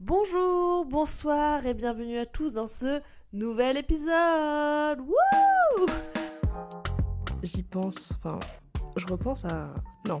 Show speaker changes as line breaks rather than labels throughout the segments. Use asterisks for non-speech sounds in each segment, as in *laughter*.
Bonjour, bonsoir et bienvenue à tous dans ce nouvel épisode. Wouh
J'y pense, enfin, je repense à. Non,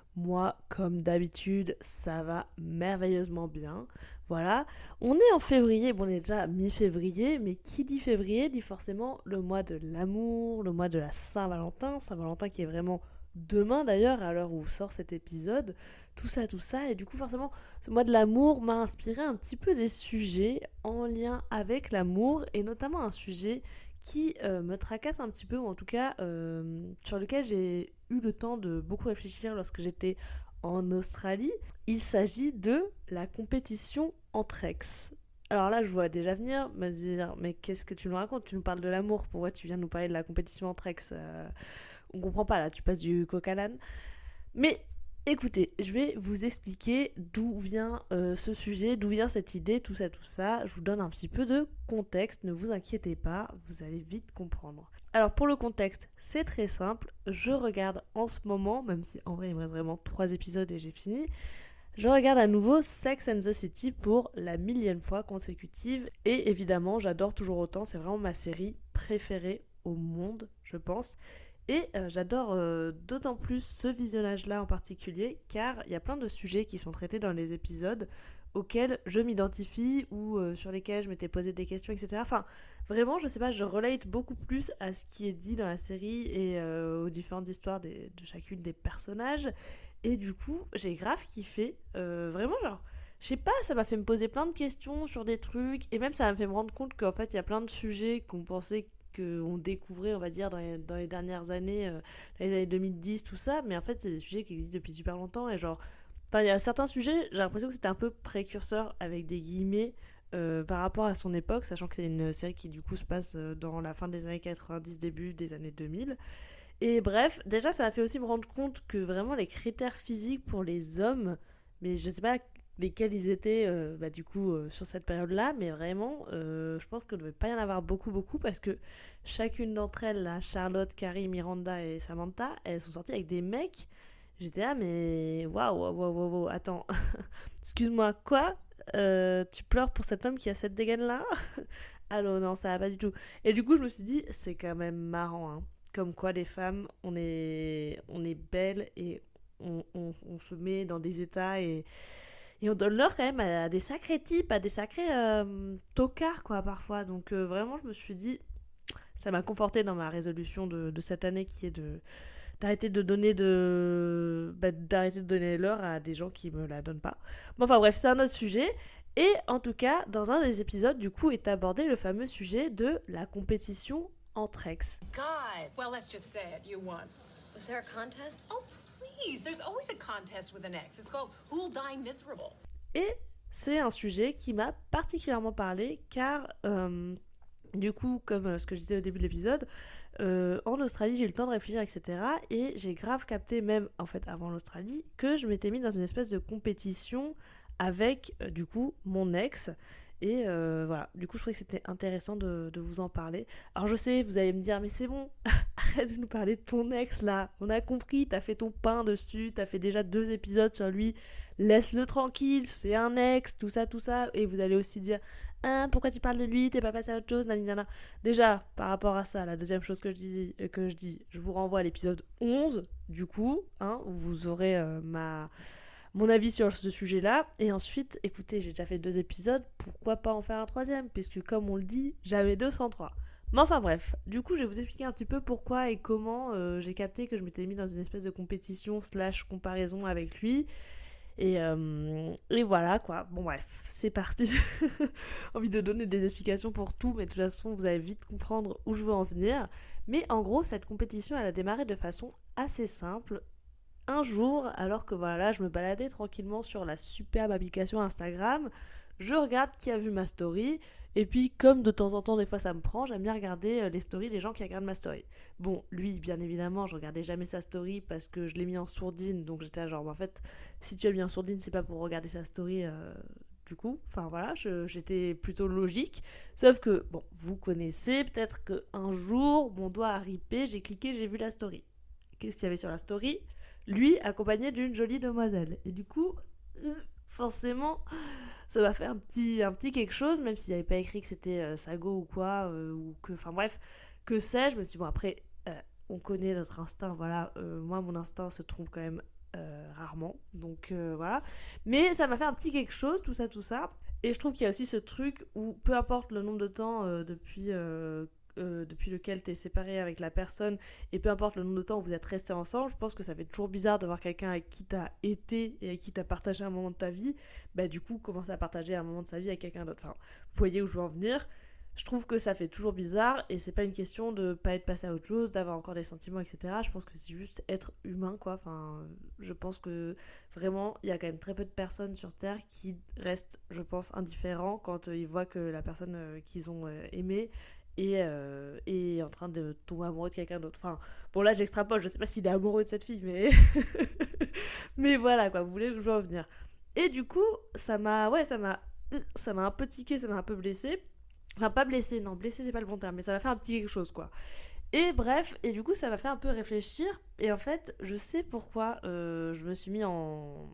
Moi, comme d'habitude, ça va merveilleusement bien. Voilà, on est en février, bon on est déjà mi-février, mais qui dit février dit forcément le mois de l'amour, le mois de la Saint-Valentin, Saint-Valentin qui est vraiment demain d'ailleurs, à l'heure où sort cet épisode, tout ça, tout ça, et du coup forcément ce mois de l'amour m'a inspiré un petit peu des sujets en lien avec l'amour, et notamment un sujet qui euh, me tracasse un petit peu, ou en tout cas euh, sur lequel j'ai eu le temps de beaucoup réfléchir lorsque j'étais en Australie. Il s'agit de la compétition entre ex. Alors là, je vois déjà venir me dire, mais qu'est-ce que tu nous racontes? Tu nous parles de l'amour, pourquoi tu viens nous parler de la compétition entre ex? Euh, On comprend pas là, tu passes du coq à l'âne. Mais Écoutez, je vais vous expliquer d'où vient euh, ce sujet, d'où vient cette idée, tout ça, tout ça. Je vous donne un petit peu de contexte, ne vous inquiétez pas, vous allez vite comprendre. Alors pour le contexte, c'est très simple. Je regarde en ce moment, même si en vrai il me reste vraiment trois épisodes et j'ai fini, je regarde à nouveau Sex and the City pour la millième fois consécutive. Et évidemment, j'adore toujours autant, c'est vraiment ma série préférée au monde, je pense. Et euh, j'adore euh, d'autant plus ce visionnage-là en particulier, car il y a plein de sujets qui sont traités dans les épisodes auxquels je m'identifie ou euh, sur lesquels je m'étais posé des questions, etc. Enfin, vraiment, je sais pas, je relate beaucoup plus à ce qui est dit dans la série et aux différentes histoires de chacune des personnages. Et du coup, j'ai grave kiffé. vraiment, genre, je sais pas, ça m'a fait me poser plein de questions sur des trucs et même ça m'a fait me rendre compte qu'en fait, il y a plein de sujets qu'on pensait qu'on découvrait, on va dire, dans les, dernières années, euh, les années 2010, tout ça, mais en fait, c'est des sujets qui existent depuis super longtemps, et genre, il y a certains sujets, j'ai l'impression que c'était un peu précurseur, avec des guillemets, euh, par rapport à son époque, sachant que c'est une série qui, du coup, se passe euh, dans la fin des années 90, début des années 2000. Et bref, déjà, ça a fait aussi me rendre compte que vraiment les critères physiques pour les hommes, mais je sais pas lesquels ils étaient euh, bah, du coup euh, sur cette période-là, mais vraiment, euh, je pense qu'il ne devait pas y en avoir beaucoup, beaucoup, parce que chacune d'entre elles, là, Charlotte, Carrie, Miranda et Samantha, elles sont sorties avec des mecs. J'étais là, mais waouh, waouh, waouh, waouh, attends, *laughs* excuse-moi, quoi Tu pleures pour cet homme qui a cette dégaine-là? *laughs* Alors non, ça va pas du tout. Et du coup, je me suis dit, c'est quand même marrant, hein. Comme quoi, les femmes, on est, on est belles et on, on, on se met dans des états et et on donne l'heure quand même à, des sacrés types, à des sacrés euh, tocards, quoi, parfois. Donc euh, vraiment, je me suis dit, ça m'a conforté dans ma résolution de, cette année qui est de d'arrêter de donner de bah, d'arrêter de donner l'heure à des gens qui me la donnent pas. Bon, enfin bref, c'est un autre sujet. Et en tout cas, dans un des épisodes, du coup, est abordé le fameux sujet de la compétition entre ex. God, well, let's just say it. You won. Was there a contest? Oh, et c'est un sujet qui m'a particulièrement parlé car euh, du coup, comme euh, ce que je disais au début de l'épisode, euh, en Australie, j'ai eu le temps de réfléchir, etc. Et j'ai grave capté, même en fait avant l'Australie, que je m'étais mis dans une espèce de compétition avec, du coup, mon ex. Et voilà, du coup, je trouvais que c'était intéressant de, de, vous en parler. Alors, je sais, vous allez me dire, mais c'est bon, *laughs* arrête de nous parler de ton ex là. On a compris, t'as fait ton pain dessus, t'as fait déjà deux épisodes sur lui. Laisse-le tranquille, c'est un ex, tout ça, tout ça. Et vous allez aussi dire, hein, pourquoi tu parles de lui, t'es pas passé à autre chose, nanana. Déjà, par rapport à ça, la deuxième chose que je dis, euh, que je, dis je vous renvoie à l'épisode 11, du coup, hein, où vous aurez euh, ma mon avis sur ce sujet-là. Et ensuite, écoutez, j'ai déjà fait deux épisodes, pourquoi pas en faire un troisième? Puisque comme on le dit, j'avais 203. Mais enfin bref, du coup je vais vous expliquer un petit peu pourquoi et comment euh, j'ai capté que je m'étais mis dans une espèce de compétition slash comparaison avec lui. Et, euh, et voilà quoi, bon bref, c'est parti. *laughs* Envie de donner des explications pour tout, mais de toute façon vous allez vite comprendre où je veux en venir. Mais en gros, cette compétition elle a démarré de façon assez simple. Un jour, alors que voilà, je me baladais tranquillement sur la superbe application Instagram, je regarde qui a vu ma story. Et puis, comme de temps en temps, des fois ça me prend, j'aime bien regarder euh, les stories des gens qui regardent ma story. Bon, lui, bien évidemment, je regardais jamais sa story parce que je l'ai mis en sourdine. Donc j'étais genre, en fait, si tu as mis en sourdine, c'est pas pour regarder sa story. Euh, du coup, enfin voilà, j'étais plutôt logique. Sauf que, bon, vous connaissez, peut-être qu'un jour, mon doigt a ripé, j'ai cliqué, j'ai vu la story. Qu'est-ce qu'il y avait sur la story? Lui, accompagné d'une jolie demoiselle. Et du coup, euh, forcément ça m'a fait un petit, un petit quelque chose, même s'il n'y avait pas écrit que c'était euh, Sago ou quoi, euh, ou que, enfin bref, que sais-je. Je me suis bon, après, on connaît notre instinct, voilà. moi, mon instinct se trompe quand même rarement, donc voilà. Mais ça m'a fait un petit quelque chose, tout ça, tout ça. Et je trouve qu'il y a aussi ce truc où, peu importe le nombre de temps depuis euh, depuis lequel tu es séparé avec la personne, et peu importe le nombre de temps où vous êtes restés ensemble, je pense que ça fait toujours bizarre de voir quelqu'un avec qui tu as été et avec qui tu as partagé un moment de ta vie, bah du coup commencer à partager un moment de sa vie avec quelqu'un d'autre. Enfin, vous voyez où je veux en venir. Je trouve que ça fait toujours bizarre et c'est pas une question de pas être passé à autre chose, d'avoir encore des sentiments, etc. Je pense que c'est juste être humain, quoi. Enfin, je pense que vraiment, il y a quand même très peu de personnes sur Terre qui restent, je pense, indifférents quand ils voient que la personne euh, qu'ils ont euh, aimée et, euh, en train de tomber amoureux de quelqu'un d'autre. Enfin, bon là j'extrapole, je sais pas s'il est amoureux de cette fille, mais *laughs* mais voilà quoi, vous voulez que je en venir. Et du coup, ça m'a, ouais, ça m'a, ça m'a un peu tiqué, ça m'a un peu blessé. Enfin, pas blessé, non, blessé c'est pas le bon terme, mais ça m'a fait un petit quelque chose quoi. Et bref, et du coup, ça m'a fait un peu réfléchir. Et en fait, je sais pourquoi euh, je me suis mis en,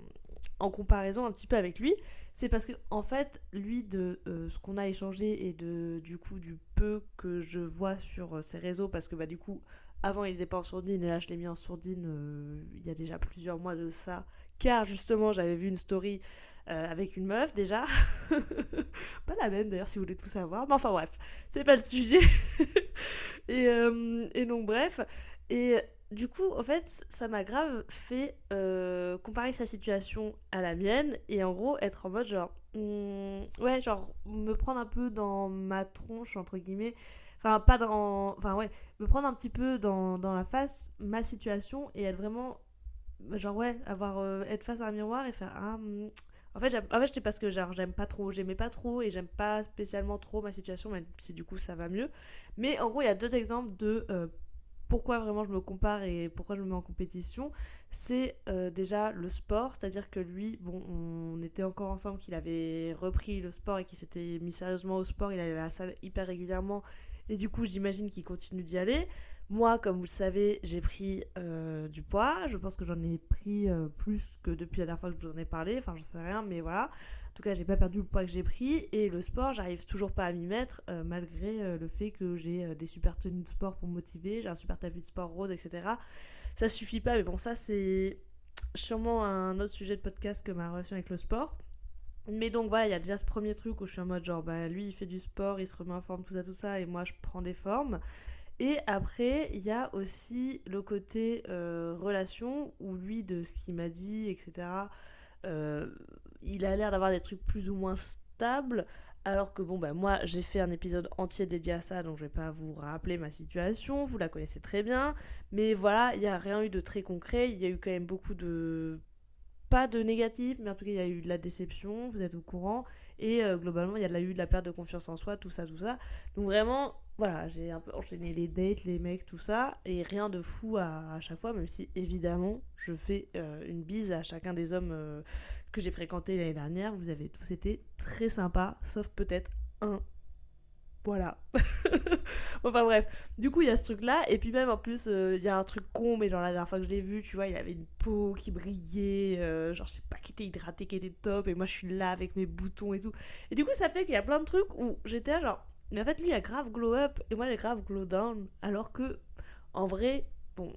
en comparaison un petit peu avec lui, c'est parce que en fait, lui de euh, ce qu'on a échangé et de du coup du peu que je vois sur euh, ses réseaux, parce que bah du coup avant il n'était pas en sourdine et là je l'ai mis en sourdine euh, il y a déjà plusieurs mois de ça, car justement j'avais vu une story avec une meuf déjà, *laughs* pas la même d'ailleurs si vous voulez tout savoir, mais enfin bref, c'est pas le sujet. *laughs* et, et donc bref, et du coup, en fait, ça m'a grave fait euh, comparer sa situation à la mienne et en gros être en mode genre, hmm, ouais, genre me prendre un peu dans ma tronche, entre guillemets, enfin, pas dans, enfin, ouais, me prendre un petit peu dans, dans la face ma situation et être vraiment, genre, ouais, avoir, euh, être face à un miroir et faire, ah, hmm. en fait, en fait, parce que genre j'aime pas trop, j'aimais pas trop et j'aime pas spécialement trop ma situation, même si du coup ça va mieux. Mais en gros, il y a deux exemples de euh, pourquoi vraiment je me compare et pourquoi je me mets en compétition, c'est euh, déjà le sport, c'est-à-dire que lui, on était encore ensemble, qu'il avait repris le sport et qu'il s'était mis sérieusement au sport, il allait à la salle hyper régulièrement, et du coup j'imagine qu'il continue d'y aller. Moi, comme vous le savez, j'ai pris euh, du poids, je pense que j'en ai pris euh, plus que depuis la dernière fois que je vous en ai parlé, enfin j'en sais rien, mais voilà. En tout cas, j'ai pas perdu le poids que j'ai pris et le sport, j'arrive toujours pas à m'y mettre euh, malgré le fait que j'ai des super tenues de sport pour motiver, j'ai un super tapis de sport rose, etc. Ça suffit pas, mais bon, ça c'est sûrement un autre sujet de podcast que ma relation avec le sport. Mais donc voilà, il y a déjà ce premier truc où je suis en mode genre, bah lui il fait du sport, il se remet en forme, tout ça, tout ça, et moi je prends des formes. Et après, il y a aussi le côté relation où lui, de ce qu'il m'a dit, etc., euh, il a l'air d'avoir des trucs plus ou moins stables. Alors que bon, bah moi j'ai fait un épisode entier dédié à ça, donc je vais pas vous rappeler ma situation, vous la connaissez très bien. Mais voilà, il n'y a rien eu de très concret, il y a eu quand même beaucoup de. Pas de négatif, mais en tout cas il y a eu de la déception, vous êtes au courant. Et euh, globalement, il y a eu de la perte de confiance en soi, tout ça, tout ça. Donc vraiment, voilà, j'ai un peu enchaîné les dates, les mecs, tout ça, et rien de fou à, chaque fois, même si évidemment je fais euh, une bise à chacun des hommes euh, que j'ai fréquentés l'année dernière. Vous avez tous été très sympas, sauf peut-être un. Voilà. *laughs* enfin bref, du coup il y a ce truc là, et puis même en plus euh, il y a un truc con, mais genre la dernière fois que je l'ai vu, tu vois, il avait une peau qui brillait, genre je sais pas, qui était hydratée, qui était top, et moi je suis là avec mes boutons et tout. Et du coup ça fait qu'il y a plein de trucs où j'étais genre mais en fait, lui, a grave glow up et moi, j'ai grave glow down. Alors que, en vrai, bon,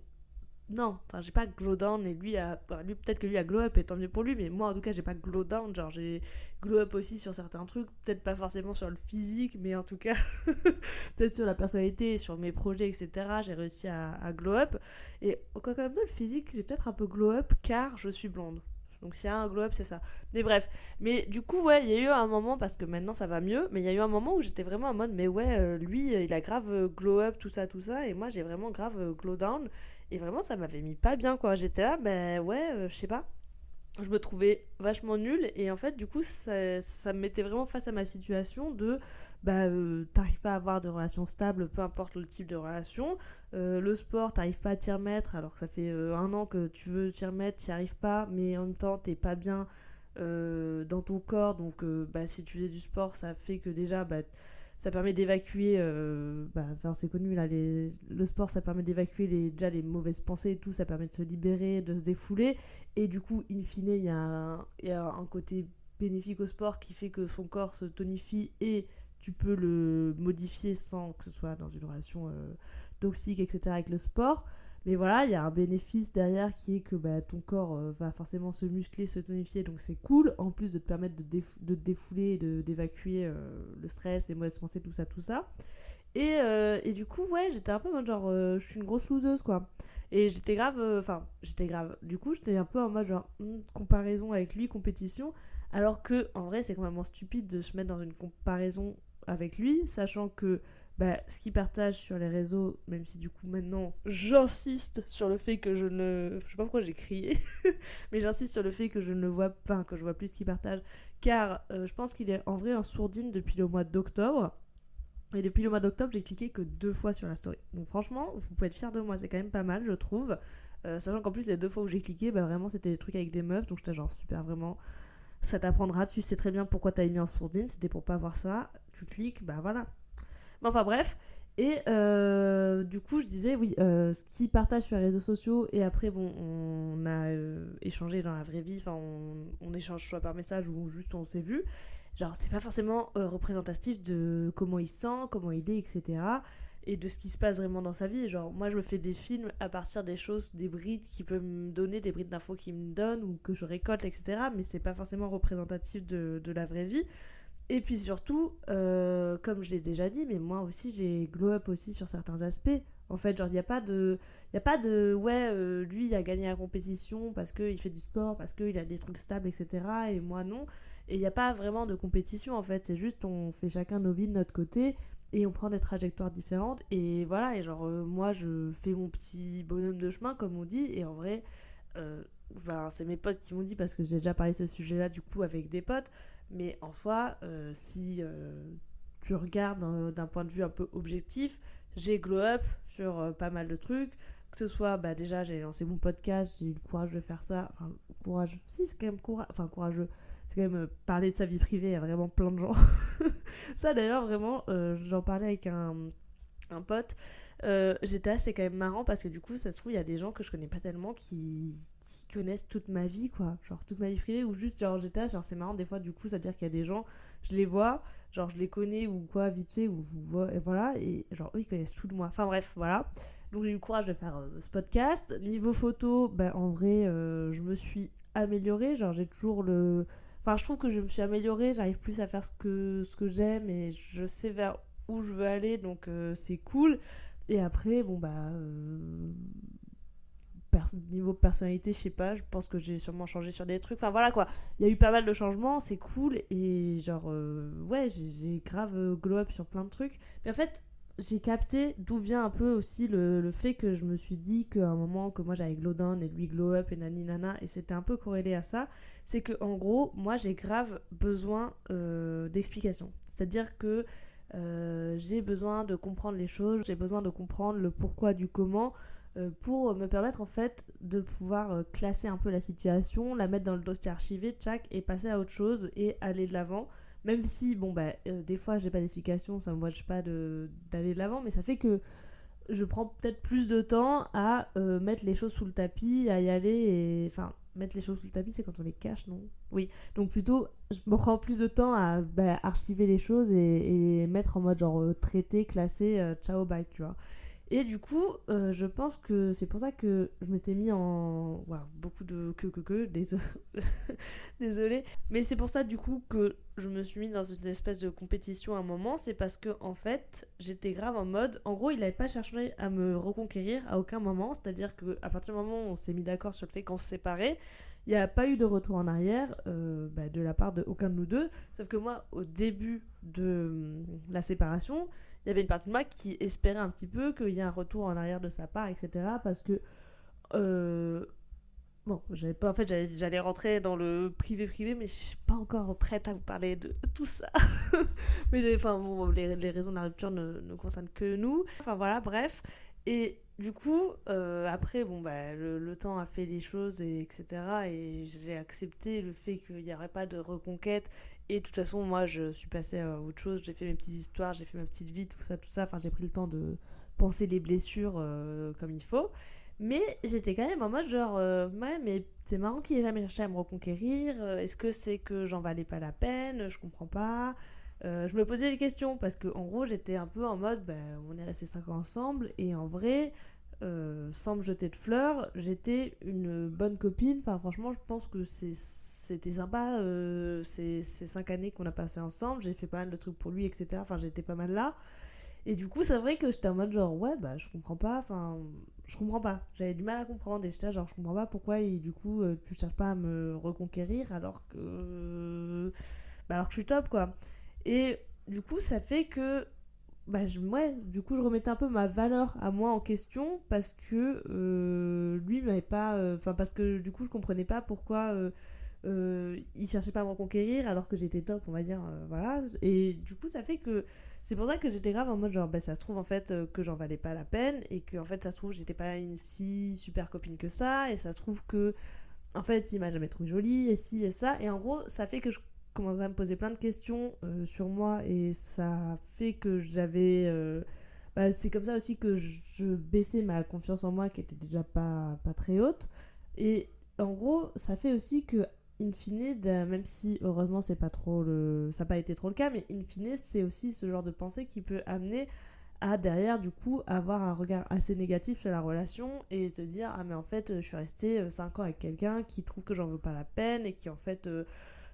non, enfin, j'ai pas glow down et lui, a, lui peut-être que lui a glow up et tant mieux pour lui, mais moi, en tout cas, j'ai pas glow down. Genre, j'ai glow up aussi sur certains trucs, peut-être pas forcément sur le physique, mais en tout cas, *laughs* peut-être sur la personnalité, sur mes projets, etc. J'ai réussi à, à, glow up. Et quand même, le physique, j'ai peut-être un peu glow up car je suis blonde. Donc s'il y a un glow up, c'est ça. Mais bref. Mais du coup, ouais, il y a eu un moment, parce que maintenant ça va mieux, mais il y a eu un moment où j'étais vraiment en mode, mais ouais, euh, lui, euh, il a grave euh, glow up, tout ça, tout ça, et moi j'ai vraiment grave glow down. Et vraiment, ça m'avait mis pas bien, quoi. J'étais là, ben ouais, je sais pas. je me trouvais vachement nulle et en fait du coup ça me mettait vraiment face à ma situation de bah euh, t'arrives pas à avoir de relation stable peu importe le type de relation. Euh, le sport t'arrives pas à t'y remettre alors que ça fait euh, un an que tu veux t'y remettre t'y arrives pas mais en même temps t'es pas bien dans ton corps. Donc bah, si tu fais du sport ça fait que déjà bah, ça permet d'évacuer, bah, c'est connu là, le sport ça permet d'évacuer déjà les mauvaises pensées et tout, ça permet de se libérer, de se défouler, et du coup, in fine, il y, y a un côté bénéfique au sport qui fait que son corps se tonifie et tu peux le modifier sans que ce soit dans une relation euh, toxique, etc. avec le sport. Mais voilà, il y a un bénéfice derrière qui est que bah, ton corps euh, va forcément se muscler, se tonifier, donc c'est cool, en plus de te permettre de, de te défouler d'évacuer euh, le stress, les mauvaises pensées, tout ça, tout ça. Et, et du coup, ouais, j'étais un peu mode genre, je suis une grosse loseuse, quoi. Et j'étais grave, enfin, j'étais grave. Du coup, j'étais un peu en mode genre, hmm, comparaison avec lui, compétition. Alors que, en vrai, c'est complètement stupide de se mettre dans une comparaison avec lui, sachant que bah, ce qu'il partage sur les réseaux, même si du coup maintenant j'insiste sur le fait que je ne. Je sais pas pourquoi j'ai crié, *laughs* mais j'insiste sur le fait que je ne le vois pas, que je vois plus ce qu'il partage, car euh, je pense qu'il est en vrai en sourdine depuis le mois d'octobre. Et depuis le mois d'octobre, j'ai cliqué que deux fois sur la story. Donc franchement, vous pouvez être fiers de moi, c'est quand même pas mal, je trouve. Euh, sachant qu'en plus, les deux fois où j'ai cliqué, bah vraiment, c'était des trucs avec des meufs, donc j'étais genre super, vraiment. Ça t'apprendra, tu sais très bien pourquoi t'as mis en sourdine, c'était pour pas voir ça. Tu cliques, bah voilà, enfin bref. Et euh, du coup, je disais, oui, euh, ce qu'il partage sur les réseaux sociaux, et après, bon, on a euh, échangé dans la vraie vie, enfin, on, échange soit par message ou juste on s'est vu. Genre, c'est pas forcément représentatif de comment il sent, comment il est, etc. Et de ce qui se passe vraiment dans sa vie. Genre, moi, je me fais des films à partir des choses, des brides qui peuvent me donner, des brides d'infos qui me donnent ou que je récolte, etc. Mais c'est pas forcément représentatif de, de la vraie vie. Et puis surtout, euh, comme j'ai déjà dit, mais moi aussi j'ai glow up aussi sur certains aspects. En fait, genre, il n'y a pas de. Il a pas de. Ouais, euh, lui, il a gagné la compétition parce qu'il fait du sport, parce qu'il a des trucs stables, etc. Et moi, non. Et il n'y a pas vraiment de compétition, en fait. C'est juste, on fait chacun nos vies de notre côté et on prend des trajectoires différentes. Et voilà, et genre, euh, moi, je fais mon petit bonhomme de chemin, comme on dit. Et en vrai, c'est mes potes qui m'ont dit, parce que j'ai déjà parlé de ce sujet-là, du coup, avec des potes. Mais en soi, euh, si euh, tu regardes d'un point de vue un peu objectif, j'ai glow up sur euh, pas mal de trucs. Que ce soit, bah déjà, j'ai lancé mon podcast, j'ai eu le courage de faire ça. Enfin, courage. Si, c'est quand même courage. Enfin, courageux. C'est quand même parler de sa vie privée à vraiment plein de gens. *laughs* ça, d'ailleurs, vraiment, j'en parlais avec un, un pote. Euh, j'étais assez quand même marrant parce que du coup, ça se trouve, il y a des gens que je connais pas tellement qui, connaissent toute ma vie, quoi. Genre toute ma vie privée ou juste, genre, j'étais genre, c'est marrant des fois, du coup, ça veut dire qu'il y a des gens, je les vois, genre, je les connais ou quoi, vite fait, ou, et voilà, et genre, eux, ils connaissent tout de moi. Enfin, bref, voilà. Donc, j'ai eu le courage de faire euh, ce podcast. Niveau photo, ben, en vrai, euh, je me suis améliorée, genre, j'ai toujours le. Enfin, je trouve que je me suis améliorée, j'arrive plus à faire ce que, ce que j'aime et je sais vers où je veux aller, donc c'est cool. Et après, bon, bah. Euh, niveau personnalité, je sais pas, je pense que j'ai sûrement changé sur des trucs. Enfin voilà quoi, il y a eu pas mal de changements, c'est cool. Et genre, euh, ouais, j'ai grave euh, glow up sur plein de trucs. Mais en fait, j'ai capté d'où vient un peu aussi le, fait que je me suis dit qu'à un moment que moi j'avais glow down et lui glow up et nani nana et c'était un peu corrélé à ça c'est que en gros moi j'ai grave besoin d'explications c'est à dire que euh, j'ai besoin de comprendre les choses, j'ai besoin de comprendre le pourquoi du comment euh, pour me permettre en fait de pouvoir euh, classer un peu la situation, la mettre dans le dossier archivé, tchac, et passer à autre chose et aller de l'avant. Même si, bon, bah, des fois j'ai pas d'explication, ça me voit pas d'aller de l'avant, mais ça fait que je prends peut-être plus de temps à mettre les choses sous le tapis, à y aller et. Enfin, mettre les choses sous le tapis, c'est quand on les cache, non? Oui. Donc plutôt, je me prends plus de temps à bah, archiver les choses et, mettre en mode genre euh, traité, classé, euh, ciao, bye, tu vois. Et du coup, euh, je pense que c'est pour ça que je m'étais mis en. beaucoup de que, que, que, désolé. *laughs* désolé. Mais c'est pour ça, du coup, que je me suis mis dans une espèce de compétition à un moment. C'est parce que, en fait, j'étais grave en mode. En gros, il n'avait pas cherché à me reconquérir à aucun moment. C'est-à-dire qu'à partir du moment où on s'est mis d'accord sur le fait qu'on se séparait, il n'y a pas eu de retour en arrière euh, bah, de la part de aucun de nous deux. Sauf que moi, au début de hum, la séparation, il y avait une partie de moi qui espérait un petit peu qu'il y ait un retour en arrière de sa part, etc. Parce que. Euh, bon, j'avais pas, en fait, j'allais rentrer dans le privé-privé, mais je suis pas encore prête à vous parler de tout ça. *laughs* mais enfin, bon, les, les, raisons de la rupture ne, ne concernent que nous. Enfin voilà, bref. Et du coup, euh, après, bon, bah, le, temps a fait des choses, et etc. Et j'ai accepté le fait qu'il n'y aurait pas de reconquête. Et de toute façon, moi, je suis passée à autre chose. J'ai fait mes petites histoires, j'ai fait ma petite vie, tout ça, tout ça. Enfin, j'ai pris le temps de penser les blessures euh, comme il faut. Mais j'étais quand même en mode genre, euh, ouais, mais c'est marrant qu'il ait jamais cherché à me reconquérir. Est-ce que c'est que j'en valais pas la peine? Je comprends pas. Je me posais des questions parce que en gros j'étais un peu en mode ben, on est resté 5 ans ensemble et en vrai euh, sans me jeter de fleurs, j'étais une bonne copine. Enfin, franchement, je pense que c'était sympa euh, ces, ces, cinq années qu'on a passé ensemble. J'ai fait pas mal de trucs pour lui, etc. Enfin, j'étais pas mal là. Et du coup, c'est vrai que j'étais en mode genre, ouais, bah, je comprends pas. Enfin, je comprends pas. J'avais du mal à comprendre. Et j'étais genre, je comprends pas pourquoi, et du coup, euh, tu cherches pas à me reconquérir alors que. Bah, alors que je suis top, quoi. Et du coup, ça fait que bah, je, ouais, du coup, je remettais un peu ma valeur à moi en question parce que euh, lui m'avait pas. Euh, enfin, parce que du coup, je comprenais pas pourquoi euh, il cherchait pas à me reconquérir alors que j'étais top, on va dire. voilà. Et du coup, ça fait que. C'est pour ça que j'étais grave en mode genre, bah, ça se trouve en fait que j'en valais pas la peine et que en fait, ça se trouve, j'étais pas une si super copine que ça et ça se trouve que. En fait, il m'a jamais trouvé jolie et si et ça. Et en gros, ça fait que je commencé à me poser plein de questions euh, sur moi et ça fait que j'avais. Euh, bah, c'est comme ça aussi que je, baissais ma confiance en moi qui était déjà pas, pas très haute. Et en gros, ça fait aussi que, in fine, même si heureusement c'est pas trop le, ça n'a pas été trop le cas, mais in fine, c'est aussi ce genre de pensée qui peut amener à derrière du coup avoir un regard assez négatif sur la relation et se dire ah mais en fait je suis restée 5 euh, ans avec quelqu'un qui trouve que j'en veux pas la peine et qui en fait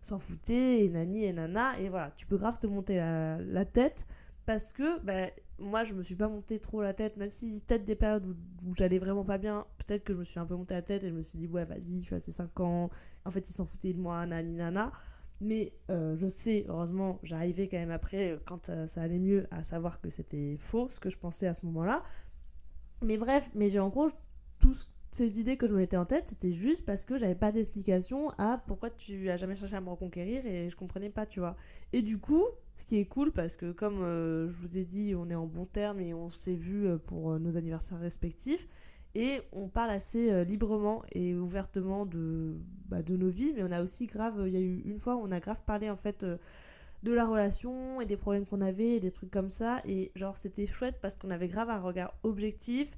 s'en foutait, et nani et nana, et voilà, tu peux grave te monter la, tête, parce que ben, moi je me suis pas monté trop la tête, même si peut-être des périodes où, j'allais vraiment pas bien, peut-être que je me suis un peu monté la tête et je me suis dit ouais vas-y, je suis assez 5 ans, en fait ils s'en foutaient de moi, nani nana. Mais euh, je sais, heureusement, j'arrivais quand même après, euh, quand euh, ça allait mieux, à savoir que c'était faux, ce que je pensais à ce moment-là. Mais bref, mais j'ai en gros tout ce ces idées que je me mettais en tête, c'était juste parce que j'avais pas d'explication à pourquoi tu as jamais cherché à me reconquérir et je comprenais pas, tu vois. Et du coup, ce qui est cool parce que comme euh, je vous ai dit, on est en bon terme et on s'est vu euh, pour euh, nos anniversaires respectifs et on parle assez librement et ouvertement de, bah, de nos vies, mais on a aussi grave, il y a eu une fois où on a grave parlé en fait de la relation et des problèmes qu'on avait et des trucs comme ça et genre c'était chouette parce qu'on avait grave un regard objectif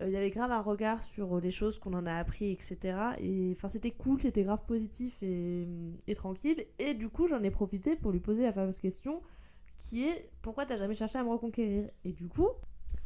il euh, y avait grave un regard sur euh, les choses qu'on en a appris, etc. Et enfin, c'était cool, c'était grave positif et, et, tranquille. Et du coup, j'en ai profité pour lui poser la fameuse question qui est pourquoi t'as jamais cherché à me reconquérir? Et du coup,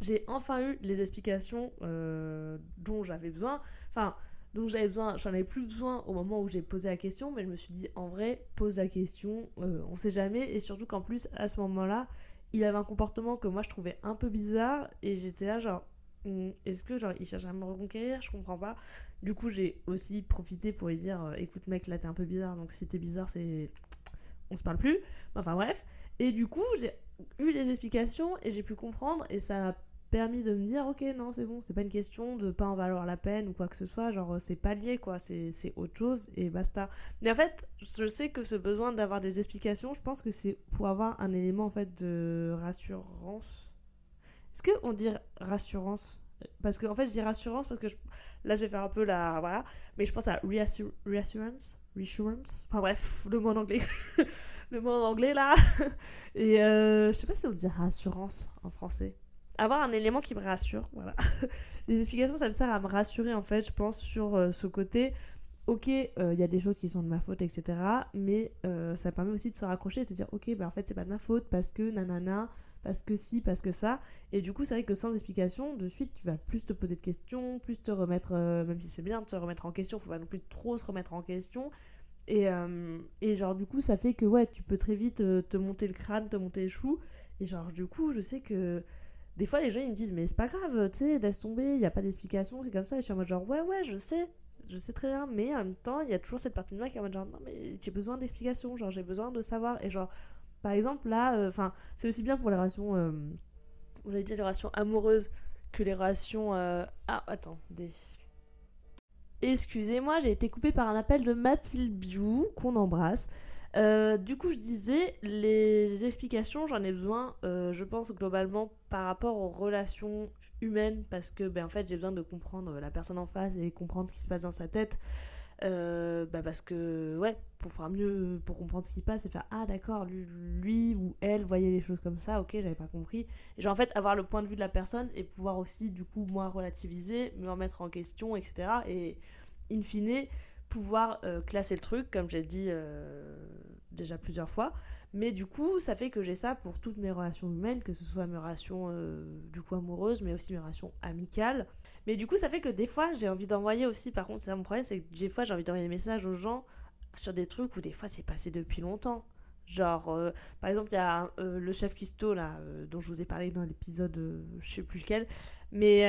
j'ai enfin eu les explications euh, dont j'avais besoin. Enfin, donc j'avais besoin, j'en avais plus besoin au moment où j'ai posé la question, mais je me suis dit en vrai, pose la question, on sait jamais. Et surtout qu'en plus, à ce moment-là, il avait un comportement que moi je trouvais un peu bizarre et j'étais là genre Mm, est-ce que genre il cherche à me reconquérir? Je comprends pas. Du coup, j'ai aussi profité pour lui dire euh, écoute mec, là t'es un peu bizarre, donc si t'es bizarre, c'est on se parle plus. Enfin bref. Et du coup, j'ai eu les explications et j'ai pu comprendre et ça a permis de me dire ok non c'est bon c'est pas une question de pas en valoir la peine ou quoi que ce soit genre c'est pas lié quoi c'est autre chose et basta mais en fait je sais que ce besoin d'avoir des explications je pense que c'est pour avoir un élément en fait de rassurance est-ce qu'on dit rassurance? Parce qu'en en fait, je dis rassurance parce que là, je vais faire un peu la. Voilà. Mais je pense à reassurance. Reassurance. Enfin bref, *laughs* le mot en anglais. *laughs* le mot en anglais là. *laughs* Et euh, je sais pas si on dit rassurance en français. Avoir un élément qui me rassure. Voilà. Les explications, ça me sert à me rassurer en fait, je pense, sur euh, ce côté ok, euh, il y a des choses qui sont de ma faute, etc. Mais euh, ça permet aussi de se raccrocher et de se dire, ok, bah en fait, c'est pas de ma faute parce que nanana, parce que si, parce que ça. Et du coup, c'est vrai que sans explication, de suite, tu vas plus te poser de questions, plus te remettre, euh, même si c'est bien de se remettre en question, faut pas non plus trop se remettre en question. Et, et genre, du coup, ça fait que, tu peux très vite te monter le crâne, te monter les choux. Et genre, du coup, je sais que des fois les gens ils me disent mais c'est pas grave tu sais laisse tomber il y a pas d'explication c'est comme ça et je suis en mode genre ouais ouais je sais je sais très bien, mais en même temps, il y a toujours cette partie de moi qui est en mode non, mais j'ai besoin d'explications, genre, j'ai besoin de savoir. Et genre, par exemple, là, euh, enfin, c'est aussi bien pour les relations, euh, dire les relations amoureuses que les relations. Euh, ah, attends, des. Excusez-moi, j'ai été coupée par un appel de Mathilde Biou, qu'on embrasse. Du coup, je disais, les explications, j'en ai besoin, je pense globalement par rapport aux relations humaines, parce que ben, en fait, j'ai besoin de comprendre la personne en face et comprendre ce qui se passe dans sa tête. Euh, bah parce que, ouais, pour faire mieux, pour comprendre ce qui passe et faire Ah, d'accord, lui, lui, ou elle voyait les choses comme ça, ok, j'avais pas compris. Et genre, en fait, avoir le point de vue de la personne et pouvoir aussi, du coup, moi, relativiser, me remettre en question, etc. Et in fine, pouvoir euh, classer le truc, comme j'ai dit euh, déjà plusieurs fois. Mais du coup, ça fait que j'ai ça pour toutes mes relations humaines, que ce soit mes relations du coup amoureuses, mais aussi mes relations amicales. Mais du coup, ça fait que des fois, j'ai envie d'envoyer aussi, par contre, c'est mon problème, c'est que des fois, j'ai envie d'envoyer des messages aux gens sur des trucs où des fois, c'est passé depuis longtemps. Genre, par exemple, il y a le chef cuistot, là, dont je vous ai parlé dans l'épisode, je sais plus lequel. Mais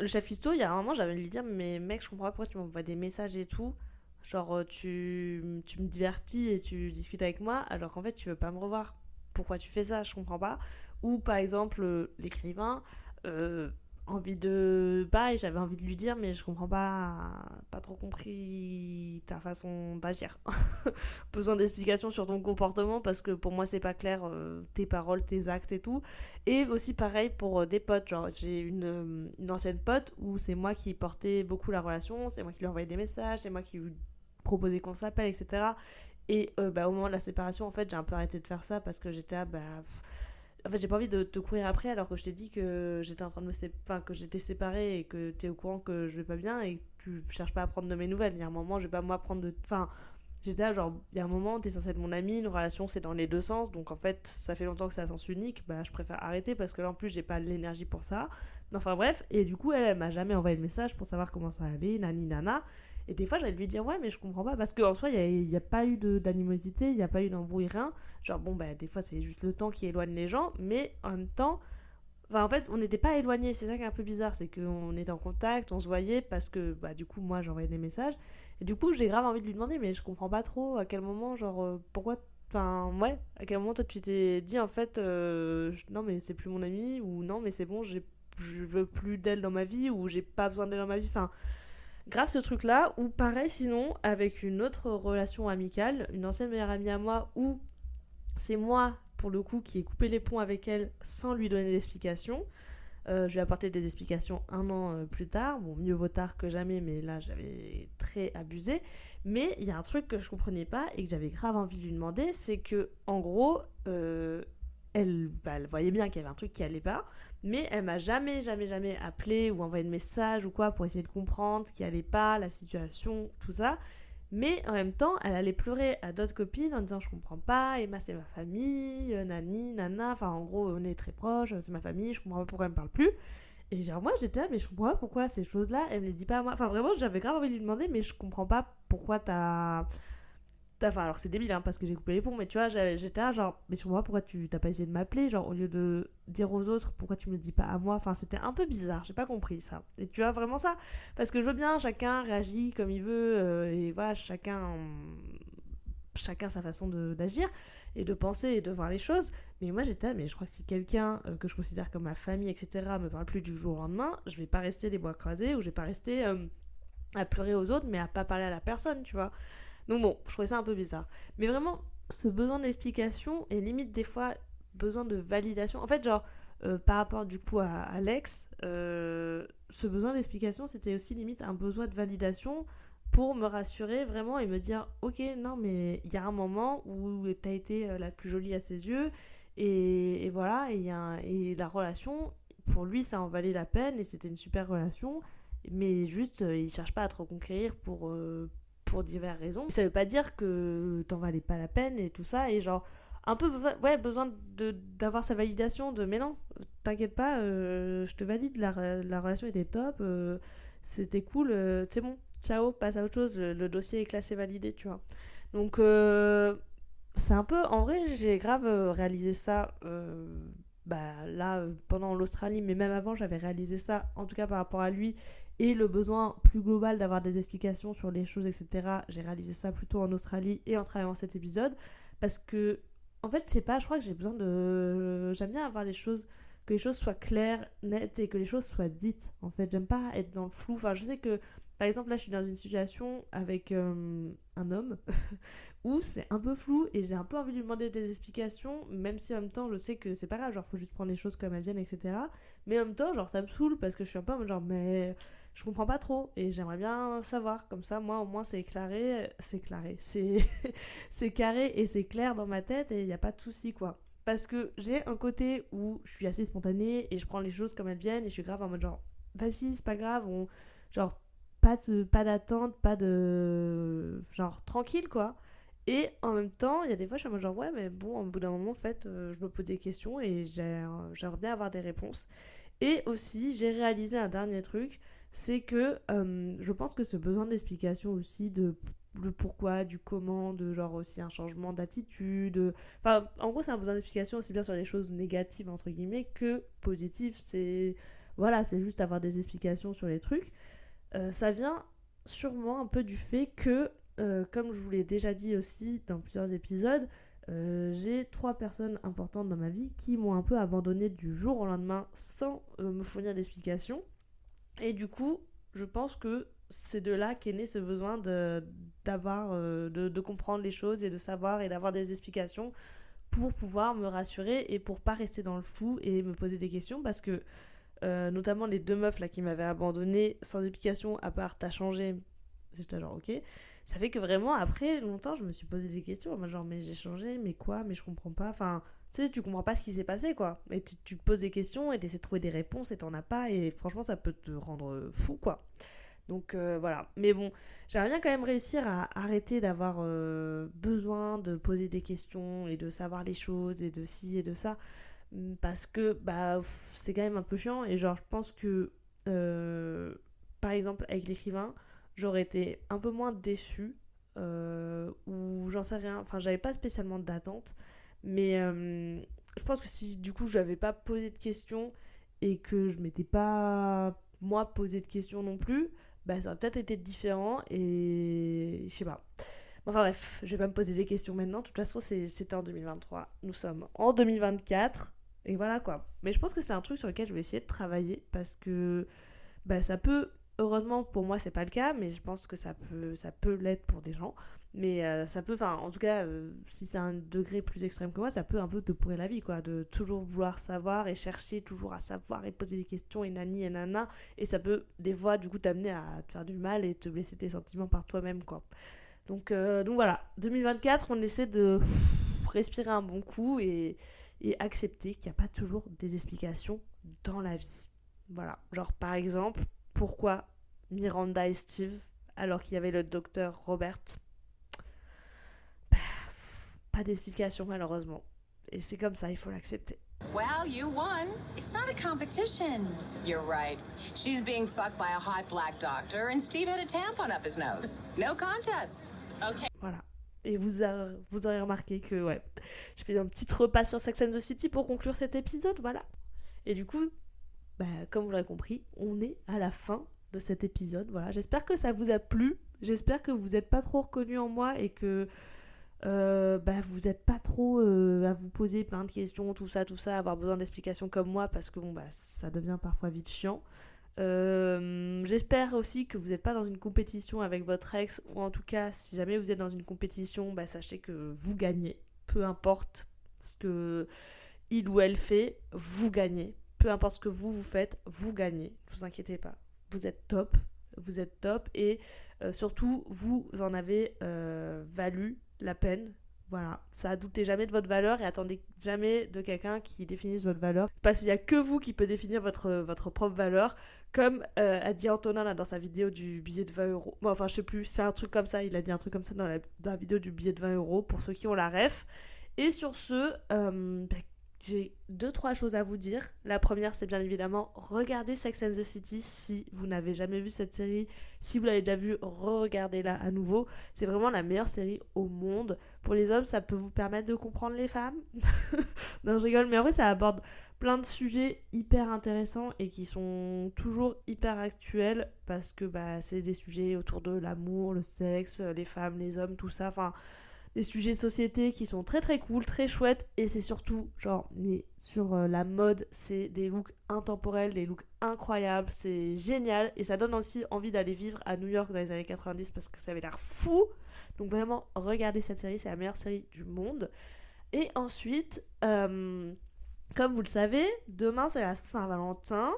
le chef il y a un moment, j'avais lui dire Mais mec, je comprends pas pourquoi tu m'envoies des messages et tout. Genre, euh, tu, tu me divertis et tu discutes avec moi, alors qu'en fait, tu veux pas me revoir. Pourquoi tu fais ça? Je comprends pas. Ou par exemple, euh, l'écrivain, euh, envie de. Pareil, j'avais envie de lui dire, mais je comprends pas. Pas trop compris ta façon d'agir. *laughs* Besoin d'explications sur ton comportement parce que pour moi, c'est pas clair euh, tes paroles, tes actes et tout. Et aussi, pareil pour euh, des potes. Genre, j'ai une, euh, une, ancienne pote où c'est moi qui portais beaucoup la relation, c'est moi qui lui envoyais des messages, c'est moi qui lui proposais qu'on s'appelle, etc. Et bah, au moment de la séparation, en fait, j'ai un peu arrêté de faire ça parce que j'étais à bah, en fait, j'ai pas envie de te courir après alors que je t'ai dit que j'étais en train de me enfin, que j'étais séparée et que tu es au courant que je vais pas bien et que tu cherches pas à prendre de mes nouvelles. Il y a un moment, je vais pas moi prendre de. Enfin, j'étais là, genre, il y a un moment, t'es censé être mon ami, une relation c'est dans les deux sens, donc en fait, ça fait longtemps que c'est à sens unique, bah je préfère arrêter parce que là en plus, j'ai pas l'énergie pour ça. Mais enfin, bref, et du coup, elle, elle m'a jamais envoyé de message pour savoir comment ça allait, nani nana. Et des fois, j'allais lui dire, ouais, mais je comprends pas, parce qu'en soi, il n'y a, a, pas eu d'animosité, il n'y a pas eu d'embrouille, rien. Genre, bon, bah, des fois, c'est juste le temps qui éloigne les gens, mais en même temps, en fait, on n'était pas éloignés, c'est ça qui est un peu bizarre, c'est qu'on était en contact, on se voyait, parce que, bah, du coup, moi, j'envoyais des messages. Et du coup, j'ai grave envie de lui demander, mais je comprends pas trop à quel moment, genre, euh, pourquoi Enfin, ouais, à quel moment toi tu t'es dit en fait, euh, non mais c'est plus mon ami, ou non mais c'est bon, je veux plus d'elle dans ma vie, ou j'ai pas besoin d'elle dans ma vie. Enfin, grâce à ce truc-là, ou pareil sinon avec une autre relation amicale, une ancienne meilleure amie à moi, où c'est moi, pour le coup, qui ai coupé les ponts avec elle sans lui donner d'explication. Euh, je lui ai apporté des explications un an euh, plus tard. Bon, mieux vaut tard que jamais, mais là, j'avais très abusé. Mais il y a un truc que je comprenais pas et que j'avais grave envie de lui demander, c'est que, en gros, euh, elle, bah, elle voyait bien qu'il y avait un truc qui allait pas, mais elle m'a jamais, jamais, jamais appelé ou envoyé de message ou quoi pour essayer de comprendre ce qui allait pas, la situation, tout ça. Mais en même temps, elle allait pleurer à d'autres copines en disant Je comprends pas, Emma c'est ma famille, euh, Nani, Nana, enfin en gros on est très proches, c'est ma famille, je comprends pas pourquoi elle me parle plus. Et genre moi j'étais là, mais je comprends pas pourquoi ces choses-là, elle me les dit pas à moi. Enfin vraiment j'avais grave envie de lui demander, mais je comprends pas pourquoi t'as Enfin, alors c'est débile hein, parce que j'ai coupé les ponts, mais tu vois, j'étais là, genre, mais sur moi, pourquoi tu t'as pas essayé de m'appeler Genre, au lieu de dire aux autres, pourquoi tu me dis pas à moi? Enfin, c'était un peu bizarre, j'ai pas compris ça. Et tu vois, vraiment ça Parce que je veux bien, chacun réagit comme il veut, euh, et voilà, chacun. Chacun sa façon d'agir et de penser et de voir les choses. Mais moi, j'étais, mais je crois que si quelqu'un euh, que je considère comme ma famille, etc., me parle plus du jour au lendemain, je vais pas rester les bois croisés ou je vais pas rester euh, à pleurer aux autres, mais à pas parler à la personne, tu vois. Donc bon, je trouvais ça un peu bizarre. Mais vraiment, ce besoin d'explication et limite des fois besoin de validation. En fait, genre, euh, par rapport du coup à Alex, euh, ce besoin d'explication, c'était aussi limite un besoin de validation pour me rassurer vraiment et me dire, ok, non, mais il y a un moment où t'as été euh, la plus jolie à ses yeux. Et, voilà, et, y a et la relation, pour lui, ça en valait la peine et c'était une super relation. Mais juste, il cherche pas à te reconquérir pour, pour diverses raisons. Ça veut pas dire que t'en valais pas la peine et tout ça. Et genre, un peu ouais, besoin d'avoir sa validation de mais non, t'inquiète pas, euh, je te valide, la, la, relation était top, euh, c'était cool, euh, c'est bon, ciao, passe à autre chose, le, dossier est classé validé, tu vois. Donc, c'est un peu, en vrai, j'ai grave réalisé ça. Bah, là, pendant l'Australie, mais même avant, j'avais réalisé ça, en tout cas par rapport à lui, et le besoin plus global d'avoir des explications sur les choses, etc. J'ai réalisé ça plutôt en Australie et en travaillant cet épisode parce que, en fait, je sais pas, je crois que j'ai besoin de. J'aime bien avoir les choses, que les choses soient claires, nettes et que les choses soient dites. En fait, j'aime pas être dans le flou. Enfin, je sais que Par exemple, là, je suis dans une situation avec euh, un homme *laughs* où c'est un peu flou et j'ai un peu envie de lui demander des explications, même si en même temps, je sais que c'est pas grave, genre, faut juste prendre les choses comme elles viennent, etc. Mais en même temps, genre, ça me saoule parce que je suis un peu en mode genre, mais je comprends pas trop et j'aimerais bien savoir. Comme ça, moi, au moins, c'est éclairé, c'est éclairé, *laughs* c'est carré et c'est clair dans ma tête et il n'y a pas de souci, quoi. Parce que j'ai un côté où je suis assez spontanée et je prends les choses comme elles viennent et je suis grave en mode genre, vas-y, c'est pas grave, on... genre, pas de pas d'attente, pas de genre tranquille quoi. Et en même temps, il y a des fois je suis en genre ouais mais bon, au bout d'un moment en fait, euh, je me pose des questions et j'aimerais bien avoir des réponses. Et aussi, j'ai réalisé un dernier truc, c'est que euh, je pense que ce besoin d'explication aussi de le pourquoi, du comment, de genre aussi un changement d'attitude. Enfin, en gros, c'est un besoin d'explication aussi bien sur les choses négatives entre guillemets que positives. C'est voilà, c'est juste avoir des explications sur les trucs. Euh, ça vient sûrement un peu du fait que, euh, comme je vous l'ai déjà dit aussi dans plusieurs épisodes, euh, j'ai trois personnes importantes dans ma vie qui m'ont un peu abandonné du jour au lendemain sans me fournir d'explications. Et du coup, je pense que c'est de là qu'est né ce besoin de, d'avoir, de, comprendre les choses et de savoir et d'avoir des explications pour pouvoir me rassurer et pour pas rester dans le flou et me poser des questions parce que euh, notamment les deux meufs là qui m'avaient abandonné sans explication à part t'as changé. J'étais genre ok. Ça fait que vraiment après longtemps je me suis posé des questions. Genre mais j'ai changé mais quoi? Mais je comprends pas. Enfin tu sais tu comprends pas ce qui s'est passé quoi. Et tu, te poses des questions et tu essaies de trouver des réponses et t'en as pas. Et franchement ça peut te rendre fou quoi. Donc euh, voilà. Mais bon j'aimerais bien quand même réussir à arrêter d'avoir euh, besoin de poser des questions et de savoir les choses et de ci et de ça parce que bah, c'est quand même un peu chiant et genre je pense que euh, par exemple avec l'écrivain j'aurais été un peu moins déçue euh, ou j'en sais rien enfin j'avais pas spécialement d'attente mais euh, je pense que si du coup j'avais pas posé de questions et que je m'étais pas moi posé de questions non plus bah ça aurait peut-être été différent et je sais pas Enfin bref, je vais pas me poser des questions maintenant. De toute façon, c'était en 2023. Nous sommes en 2024. Et voilà quoi. Mais je pense que c'est un truc sur lequel je vais essayer de travailler parce que bah, ça peut, heureusement pour moi c'est pas le cas, mais je pense que ça peut, ça peut l'être pour des gens. Mais euh, ça peut, enfin en tout cas, euh, si c'est un degré plus extrême que moi, ça peut un peu te pourrir la vie quoi, de toujours vouloir savoir et chercher toujours à savoir et poser des questions et nani et nana. Et ça peut des fois du coup t'amener à te faire du mal et te blesser tes sentiments par toi-même quoi. Donc, euh, donc voilà, 2024, on essaie de respirer un bon coup et et accepter qu'il n'y a pas toujours des explications dans la vie. Voilà, genre par exemple, pourquoi Miranda et Steve alors qu'il y avait le docteur Robert bah, Pas d'explication malheureusement. Et c'est comme ça, il faut l'accepter.
Well, you won. It's not a competition. You're right. She's being fucked by a hot black doctor, and Steve had a tampon up his nose. No contest. Okay.
Voilà. Et vous, aurez remarqué que je fais un petit repas sur Sex and the City pour conclure cet épisode, voilà. Et du coup, bah, comme vous l'avez compris, on est à la fin de cet épisode. Voilà, j'espère que ça vous a plu. J'espère que vous n'êtes pas trop reconnu en moi et que euh, bah, vous n'êtes pas trop euh, à vous poser plein de questions, tout ça, tout ça, avoir besoin d'explications comme moi parce que bon, bah, ça devient parfois vite chiant. Euh, j'espère aussi que vous n'êtes pas dans une compétition avec votre ex, ou en tout cas, si jamais vous êtes dans une compétition, bah, sachez que vous gagnez. Peu importe ce que il ou elle fait, vous gagnez. Peu importe ce que vous vous faites, vous gagnez. Ne vous inquiétez pas. Vous êtes top. Vous êtes top. Et euh, surtout, vous en avez euh, valu la peine voilà, ça doutez jamais de votre valeur et attendez jamais de quelqu'un qui définisse votre valeur. Parce qu'il n'y a que vous qui peut définir votre, propre valeur. Comme euh, a dit Antonin dans sa vidéo du billet de 20 euros. Bon, enfin, je sais plus, c'est un truc comme ça. Il a dit un truc comme ça dans la, dans la vidéo du billet de 20 euros pour ceux qui ont la ref. Et sur ce, euh, bah, j'ai deux trois choses à vous dire. La première, c'est bien évidemment regarder Sex and the City si vous n'avez jamais vu cette série. Si vous l'avez déjà vue, re-regardez-la à nouveau. C'est vraiment la meilleure série au monde. Pour les hommes, ça peut vous permettre de comprendre les femmes. *laughs* non, je rigole, mais en vrai, ça aborde plein de sujets hyper intéressants et qui sont toujours hyper actuels parce que bah, c'est des sujets autour de l'amour, le sexe, les femmes, les hommes, tout ça. Enfin des sujets de société qui sont très très cool, très chouettes. Et c'est surtout, genre, mais sur euh, la mode, c'est des looks intemporels, des looks incroyables. C'est génial. Et ça donne aussi envie d'aller vivre à New York dans les années 90 parce que ça avait l'air fou. Donc vraiment, regardez cette série, c'est la meilleure série du monde. Et ensuite, euh, comme vous le savez, demain c'est la Saint-Valentin.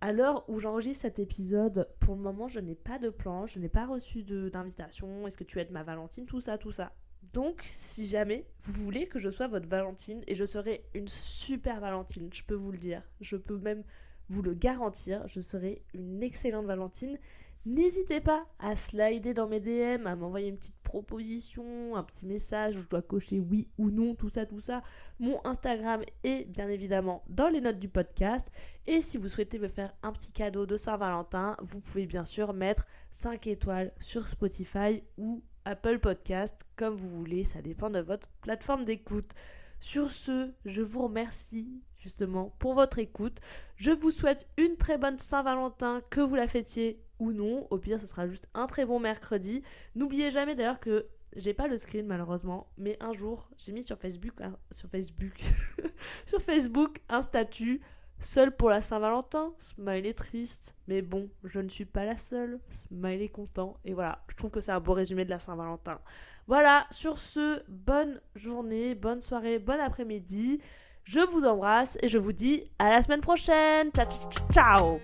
À l'heure où j'enregistre cet épisode, pour le moment, je n'ai pas de plan, je n'ai pas reçu d'invitation. Est-ce que tu es de ma Valentine? Tout ça, tout ça. Donc, si jamais vous voulez que je sois votre Valentine, et je serai une super Valentine, je peux vous le dire, je peux même vous le garantir, je serai une excellente Valentine. N'hésitez pas à slider dans mes DM, à m'envoyer une petite proposition, un petit message je dois cocher oui ou non, tout ça, tout ça. Mon Instagram est bien évidemment dans les notes du podcast. Et si vous souhaitez me faire un petit cadeau de Saint-Valentin, vous pouvez bien sûr mettre 5 étoiles sur Spotify ou Apple Podcast, comme vous voulez, ça dépend de votre plateforme d'écoute. Sur ce, je vous remercie justement pour votre écoute. Je vous souhaite une très bonne Saint-Valentin, que vous la fêtiez ou non. Au pire, ce sera juste un très bon mercredi. N'oubliez jamais d'ailleurs que j'ai pas le screen malheureusement, mais un jour, j'ai mis sur Facebook, Facebook, *laughs* sur Facebook un statut seul pour la Saint-Valentin. Smiley triste, mais bon, je ne suis pas la seule. Smiley content, et voilà. Je trouve que c'est un beau résumé de la Saint-Valentin. Voilà. Sur ce, bonne journée, bonne soirée, bon après-midi. Je vous embrasse et je vous dis à la semaine prochaine. Ciao ciao. ciao